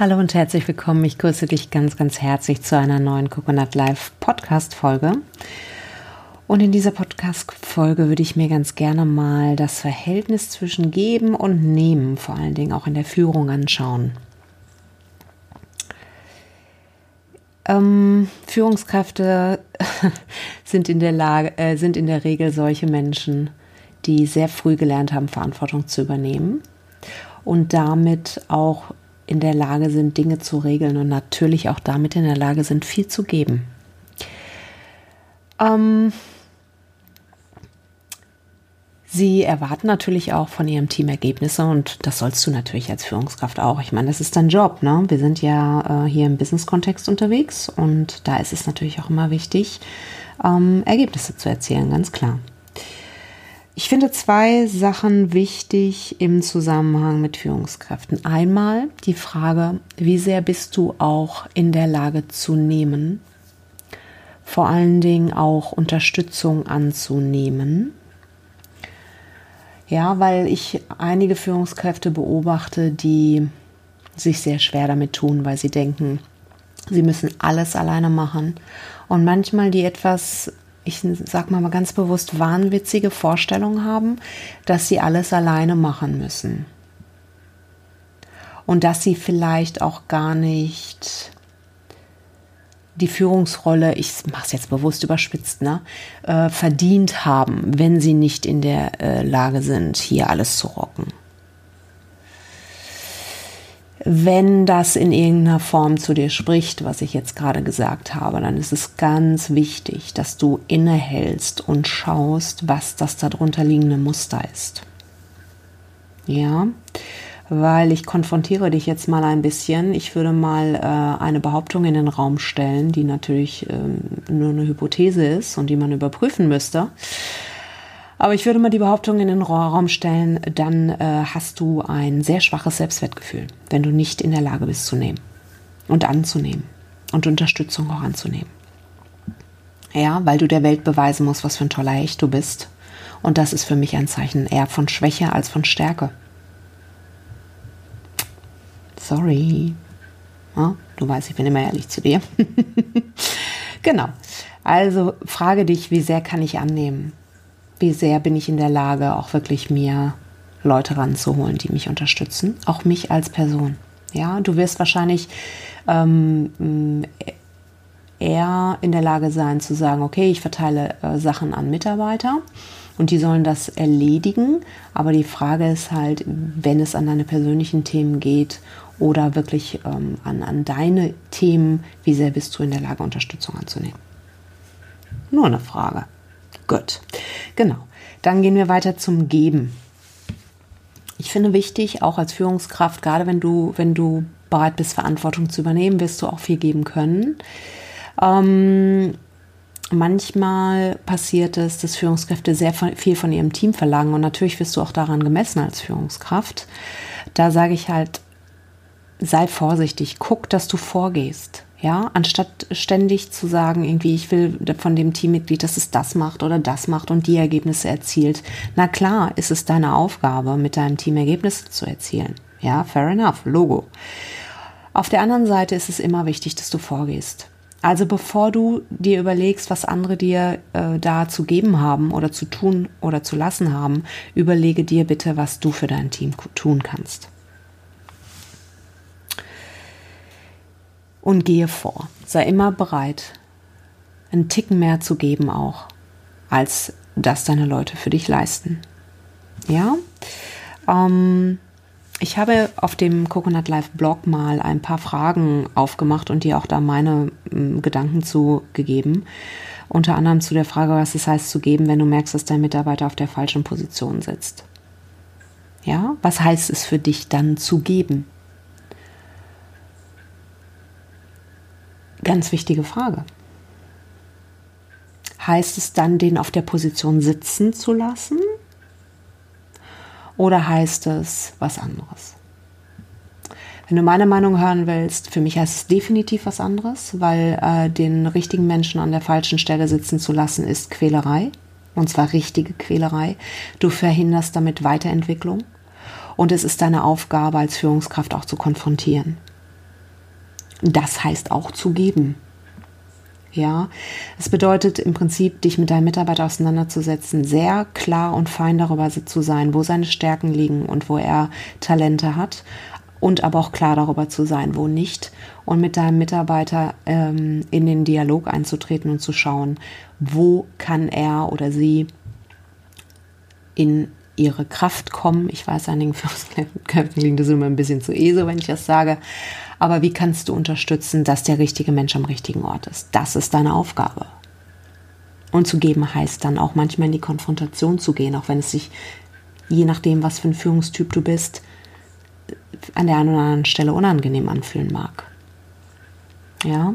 Hallo und herzlich willkommen. Ich grüße dich ganz, ganz herzlich zu einer neuen Coconut Live Podcast Folge. Und in dieser Podcast Folge würde ich mir ganz gerne mal das Verhältnis zwischen Geben und Nehmen, vor allen Dingen auch in der Führung, anschauen. Ähm, Führungskräfte sind in der Lage, äh, sind in der Regel solche Menschen, die sehr früh gelernt haben, Verantwortung zu übernehmen und damit auch in der Lage sind, Dinge zu regeln und natürlich auch damit in der Lage sind, viel zu geben. Ähm, Sie erwarten natürlich auch von ihrem Team Ergebnisse und das sollst du natürlich als Führungskraft auch. Ich meine, das ist dein Job. Ne? Wir sind ja äh, hier im Business-Kontext unterwegs und da ist es natürlich auch immer wichtig, ähm, Ergebnisse zu erzielen, ganz klar. Ich finde zwei Sachen wichtig im Zusammenhang mit Führungskräften. Einmal die Frage, wie sehr bist du auch in der Lage zu nehmen, vor allen Dingen auch Unterstützung anzunehmen. Ja, weil ich einige Führungskräfte beobachte, die sich sehr schwer damit tun, weil sie denken, sie müssen alles alleine machen. Und manchmal die etwas ich sag mal ganz bewusst, wahnwitzige Vorstellungen haben, dass sie alles alleine machen müssen. Und dass sie vielleicht auch gar nicht die Führungsrolle, ich mache es jetzt bewusst überspitzt, ne, äh, verdient haben, wenn sie nicht in der äh, Lage sind, hier alles zu rocken wenn das in irgendeiner Form zu dir spricht, was ich jetzt gerade gesagt habe, dann ist es ganz wichtig, dass du innehältst und schaust, was das darunter liegende Muster ist. Ja, weil ich konfrontiere dich jetzt mal ein bisschen. Ich würde mal äh, eine Behauptung in den Raum stellen, die natürlich ähm, nur eine Hypothese ist und die man überprüfen müsste. Aber ich würde mal die Behauptung in den Raum stellen, dann äh, hast du ein sehr schwaches Selbstwertgefühl, wenn du nicht in der Lage bist zu nehmen und anzunehmen und Unterstützung auch anzunehmen. Ja, weil du der Welt beweisen musst, was für ein toller Hecht du bist. Und das ist für mich ein Zeichen eher von Schwäche als von Stärke. Sorry. Ja, du weißt, ich bin immer ehrlich zu dir. genau. Also frage dich, wie sehr kann ich annehmen? Wie sehr bin ich in der Lage, auch wirklich mir Leute ranzuholen, die mich unterstützen, auch mich als Person. Ja, du wirst wahrscheinlich ähm, eher in der Lage sein zu sagen, okay, ich verteile äh, Sachen an Mitarbeiter und die sollen das erledigen. Aber die Frage ist halt, wenn es an deine persönlichen Themen geht oder wirklich ähm, an, an deine Themen, wie sehr bist du in der Lage, Unterstützung anzunehmen? Nur eine Frage. Gut, genau. Dann gehen wir weiter zum Geben. Ich finde wichtig, auch als Führungskraft, gerade wenn du, wenn du bereit bist, Verantwortung zu übernehmen, wirst du auch viel geben können. Ähm, manchmal passiert es, dass Führungskräfte sehr viel von ihrem Team verlangen und natürlich wirst du auch daran gemessen als Führungskraft. Da sage ich halt, sei vorsichtig, guck, dass du vorgehst. Ja, anstatt ständig zu sagen, irgendwie, ich will von dem Teammitglied, dass es das macht oder das macht und die Ergebnisse erzielt. Na klar, ist es deine Aufgabe, mit deinem Team Ergebnisse zu erzielen. Ja, fair enough, Logo. Auf der anderen Seite ist es immer wichtig, dass du vorgehst. Also bevor du dir überlegst, was andere dir äh, da zu geben haben oder zu tun oder zu lassen haben, überlege dir bitte, was du für dein Team tun kannst. Und gehe vor. Sei immer bereit, einen Ticken mehr zu geben auch, als das deine Leute für dich leisten. Ja? Ähm, ich habe auf dem Coconut Life Blog mal ein paar Fragen aufgemacht und dir auch da meine äh, Gedanken zu gegeben. Unter anderem zu der Frage, was es heißt zu geben, wenn du merkst, dass dein Mitarbeiter auf der falschen Position sitzt. Ja, was heißt es für dich dann zu geben? Ganz wichtige Frage. Heißt es dann, den auf der Position sitzen zu lassen? Oder heißt es was anderes? Wenn du meine Meinung hören willst, für mich heißt es definitiv was anderes, weil äh, den richtigen Menschen an der falschen Stelle sitzen zu lassen, ist Quälerei. Und zwar richtige Quälerei. Du verhinderst damit Weiterentwicklung. Und es ist deine Aufgabe als Führungskraft auch zu konfrontieren. Das heißt auch zu geben. Ja, es bedeutet im Prinzip, dich mit deinem Mitarbeiter auseinanderzusetzen, sehr klar und fein darüber zu sein, wo seine Stärken liegen und wo er Talente hat und aber auch klar darüber zu sein, wo nicht und mit deinem Mitarbeiter ähm, in den Dialog einzutreten und zu schauen, wo kann er oder sie in ihre Kraft kommen. Ich weiß, einigen Führungskräften klingt das immer ein bisschen zu ESO, wenn ich das sage. Aber wie kannst du unterstützen, dass der richtige Mensch am richtigen Ort ist? Das ist deine Aufgabe. Und zu geben heißt dann auch manchmal in die Konfrontation zu gehen, auch wenn es sich, je nachdem, was für ein Führungstyp du bist, an der einen oder anderen Stelle unangenehm anfühlen mag. Ja.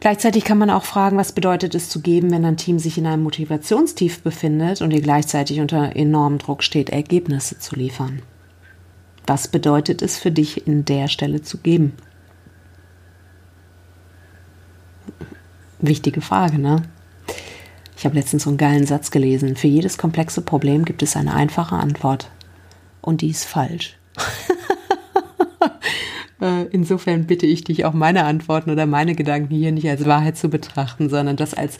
Gleichzeitig kann man auch fragen, was bedeutet es zu geben, wenn ein Team sich in einem Motivationstief befindet und ihr gleichzeitig unter enormem Druck steht, Ergebnisse zu liefern. Was bedeutet es für dich, in der Stelle zu geben? Wichtige Frage, ne? Ich habe letztens so einen geilen Satz gelesen. Für jedes komplexe Problem gibt es eine einfache Antwort. Und die ist falsch. Äh, insofern bitte ich dich auch meine Antworten oder meine Gedanken hier nicht als Wahrheit zu betrachten, sondern das als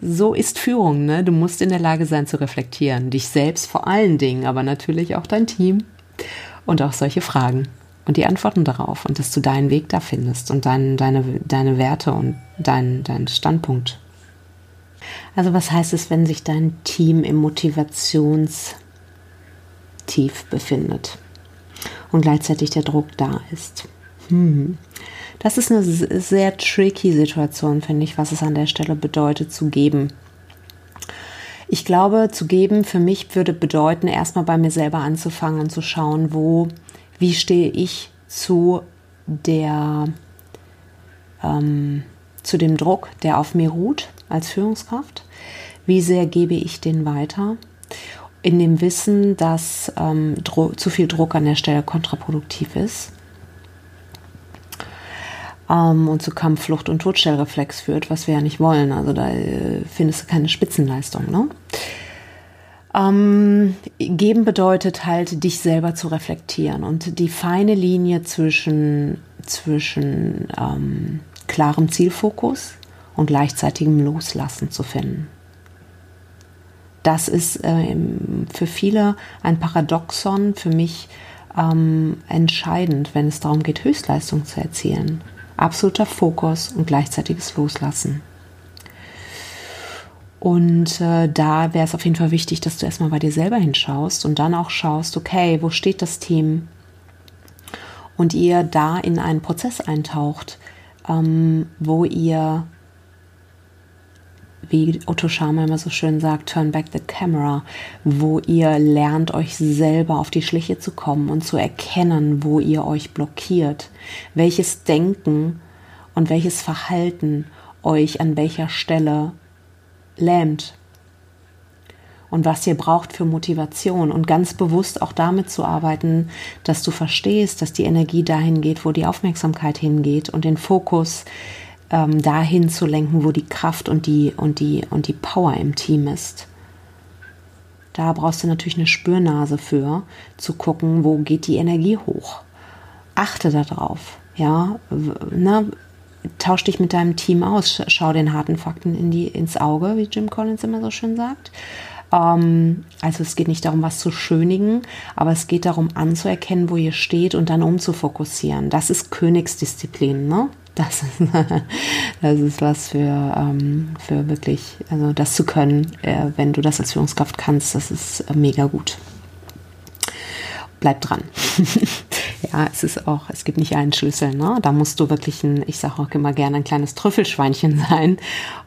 so ist Führung, ne? Du musst in der Lage sein zu reflektieren, dich selbst vor allen Dingen, aber natürlich auch dein Team und auch solche Fragen und die Antworten darauf und dass du deinen Weg da findest und dein, deine, deine Werte und dein, dein Standpunkt. Also was heißt es, wenn sich dein Team im Motivationstief befindet? und gleichzeitig der Druck da ist. Hm. Das ist eine sehr tricky Situation, finde ich, was es an der Stelle bedeutet zu geben. Ich glaube, zu geben für mich würde bedeuten, erstmal bei mir selber anzufangen und zu schauen, wo, wie stehe ich zu der, ähm, zu dem Druck, der auf mir ruht als Führungskraft. Wie sehr gebe ich den weiter? in dem Wissen, dass ähm, zu viel Druck an der Stelle kontraproduktiv ist ähm, und zu Kampf, Flucht und Todstellreflex führt, was wir ja nicht wollen. Also da äh, findest du keine Spitzenleistung. Ne? Ähm, geben bedeutet halt, dich selber zu reflektieren und die feine Linie zwischen, zwischen ähm, klarem Zielfokus und gleichzeitigem Loslassen zu finden das ist äh, für viele ein Paradoxon, für mich ähm, entscheidend, wenn es darum geht, Höchstleistung zu erzielen. Absoluter Fokus und gleichzeitiges Loslassen. Und äh, da wäre es auf jeden Fall wichtig, dass du erstmal bei dir selber hinschaust und dann auch schaust, okay, wo steht das Team? Und ihr da in einen Prozess eintaucht, ähm, wo ihr wie Otto Schama immer so schön sagt, Turn Back the Camera, wo ihr lernt, euch selber auf die Schliche zu kommen und zu erkennen, wo ihr euch blockiert, welches Denken und welches Verhalten euch an welcher Stelle lähmt und was ihr braucht für Motivation und ganz bewusst auch damit zu arbeiten, dass du verstehst, dass die Energie dahin geht, wo die Aufmerksamkeit hingeht und den Fokus ähm, dahin zu lenken, wo die Kraft und die, und, die, und die Power im Team ist. Da brauchst du natürlich eine Spürnase für, zu gucken, wo geht die Energie hoch. Achte darauf, ja, ne? Tausch dich mit deinem Team aus, schau den harten Fakten in die, ins Auge, wie Jim Collins immer so schön sagt. Ähm, also es geht nicht darum, was zu schönigen, aber es geht darum anzuerkennen, wo ihr steht und dann umzufokussieren. Das ist Königsdisziplin, ne? Das ist, das ist was für, ähm, für wirklich, also das zu können, äh, wenn du das als Führungskraft kannst, das ist äh, mega gut. Bleib dran. ja, es ist auch, es gibt nicht einen Schlüssel, ne? Da musst du wirklich ein, ich sage auch immer gerne, ein kleines Trüffelschweinchen sein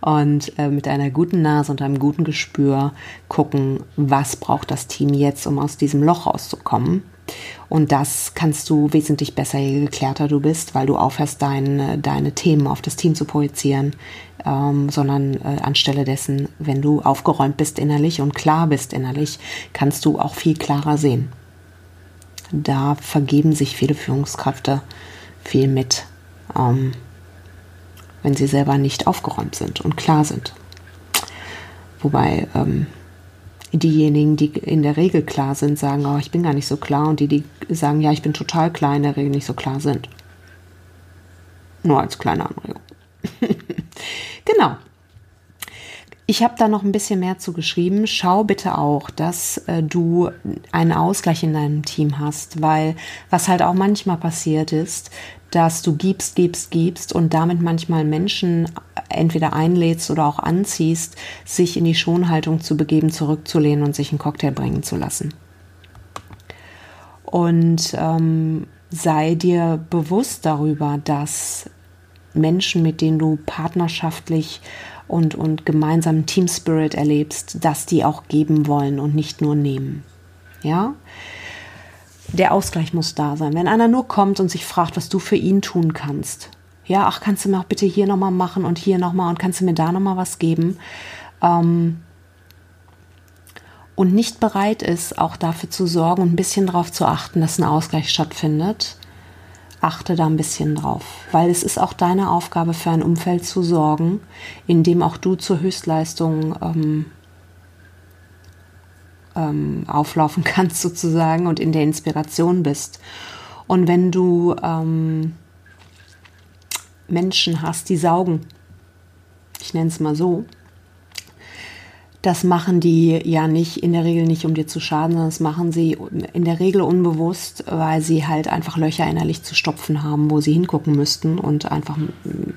und äh, mit einer guten Nase und einem guten Gespür gucken, was braucht das Team jetzt, um aus diesem Loch rauszukommen und das kannst du wesentlich besser, je geklärter du bist, weil du aufhörst, deine, deine Themen auf das Team zu projizieren, ähm, sondern äh, anstelle dessen, wenn du aufgeräumt bist innerlich und klar bist innerlich, kannst du auch viel klarer sehen. Da vergeben sich viele Führungskräfte viel mit, ähm, wenn sie selber nicht aufgeräumt sind und klar sind. Wobei ähm, diejenigen, die in der Regel klar sind, sagen, oh, ich bin gar nicht so klar und die, die sagen, ja, ich bin total klar, in der Regel nicht so klar sind. Nur als kleine Anregung. genau. Ich habe da noch ein bisschen mehr zu geschrieben. Schau bitte auch, dass äh, du einen Ausgleich in deinem Team hast, weil was halt auch manchmal passiert ist, dass du gibst, gibst, gibst und damit manchmal Menschen entweder einlädst oder auch anziehst, sich in die Schonhaltung zu begeben, zurückzulehnen und sich einen Cocktail bringen zu lassen. Und ähm, sei dir bewusst darüber, dass Menschen, mit denen du partnerschaftlich und, und gemeinsam Team Spirit erlebst, dass die auch geben wollen und nicht nur nehmen. Ja? Der Ausgleich muss da sein. Wenn einer nur kommt und sich fragt, was du für ihn tun kannst, ja, ach, kannst du mir auch bitte hier nochmal machen und hier nochmal und kannst du mir da nochmal was geben? Ähm, und nicht bereit ist, auch dafür zu sorgen und ein bisschen darauf zu achten, dass ein Ausgleich stattfindet, achte da ein bisschen drauf, weil es ist auch deine Aufgabe, für ein Umfeld zu sorgen, in dem auch du zur Höchstleistung ähm, ähm, auflaufen kannst sozusagen und in der Inspiration bist. Und wenn du ähm, Menschen hast, die saugen, ich nenne es mal so, das machen die ja nicht in der Regel nicht, um dir zu schaden, sondern das machen sie in der Regel unbewusst, weil sie halt einfach Löcher innerlich zu stopfen haben, wo sie hingucken müssten und einfach ein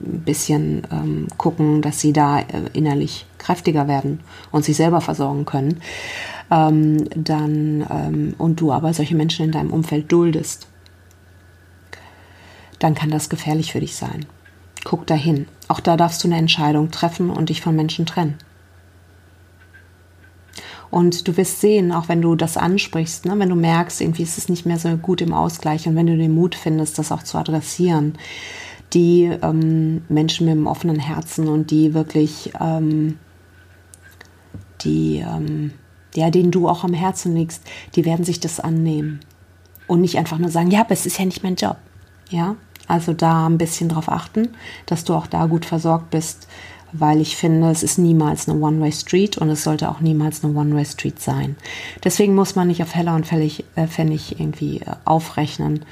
bisschen ähm, gucken, dass sie da äh, innerlich kräftiger werden und sich selber versorgen können. Ähm, dann ähm, und du aber solche Menschen in deinem Umfeld duldest, dann kann das gefährlich für dich sein. Guck dahin. Auch da darfst du eine Entscheidung treffen und dich von Menschen trennen. Und du wirst sehen, auch wenn du das ansprichst, ne, wenn du merkst, irgendwie ist es nicht mehr so gut im Ausgleich und wenn du den Mut findest, das auch zu adressieren, die ähm, Menschen mit einem offenen Herzen und die wirklich, ähm, die, ähm, ja, denen du auch am Herzen liegst, die werden sich das annehmen und nicht einfach nur sagen, ja, aber es ist ja nicht mein Job. Ja, also da ein bisschen drauf achten, dass du auch da gut versorgt bist, weil ich finde, es ist niemals eine One-Way-Street und es sollte auch niemals eine One-Way-Street sein. Deswegen muss man nicht auf Heller und Pfennig, äh, Pfennig irgendwie äh, aufrechnen.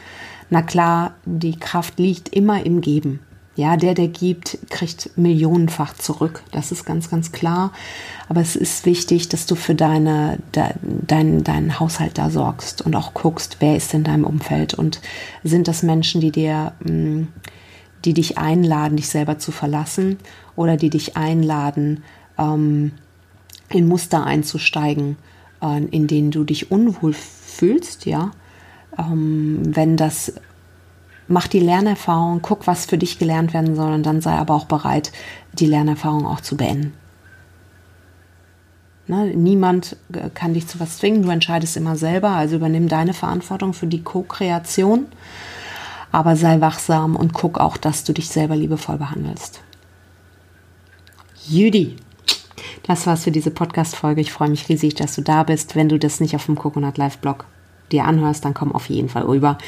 Na klar, die Kraft liegt immer im Geben. Ja, der, der gibt, kriegt millionenfach zurück. Das ist ganz, ganz klar. Aber es ist wichtig, dass du für deine, de, dein, deinen Haushalt da sorgst und auch guckst, wer ist in deinem Umfeld und sind das Menschen, die dir, mm, die dich einladen, dich selber zu verlassen oder die dich einladen, ähm, in Muster einzusteigen, äh, in denen du dich unwohl fühlst, ja. Ähm, wenn das mach die Lernerfahrung, guck, was für dich gelernt werden soll und dann sei aber auch bereit, die Lernerfahrung auch zu beenden. Ne, niemand kann dich zu was zwingen, du entscheidest immer selber, also übernimm deine Verantwortung für die Co-Kreation, aber sei wachsam und guck auch, dass du dich selber liebevoll behandelst. Judy, das war's für diese Podcast-Folge. Ich freue mich riesig, dass du da bist. Wenn du das nicht auf dem Coconut Live Blog dir anhörst, dann komm auf jeden Fall rüber.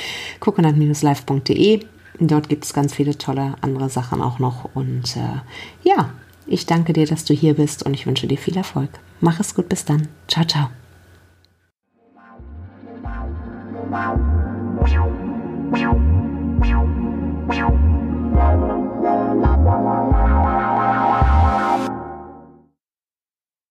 coconut-live.de. Dort gibt es ganz viele tolle andere Sachen auch noch. Und äh, ja, ich danke dir, dass du hier bist und ich wünsche dir viel Erfolg. Mach es gut, bis dann. Ciao, ciao. Wow.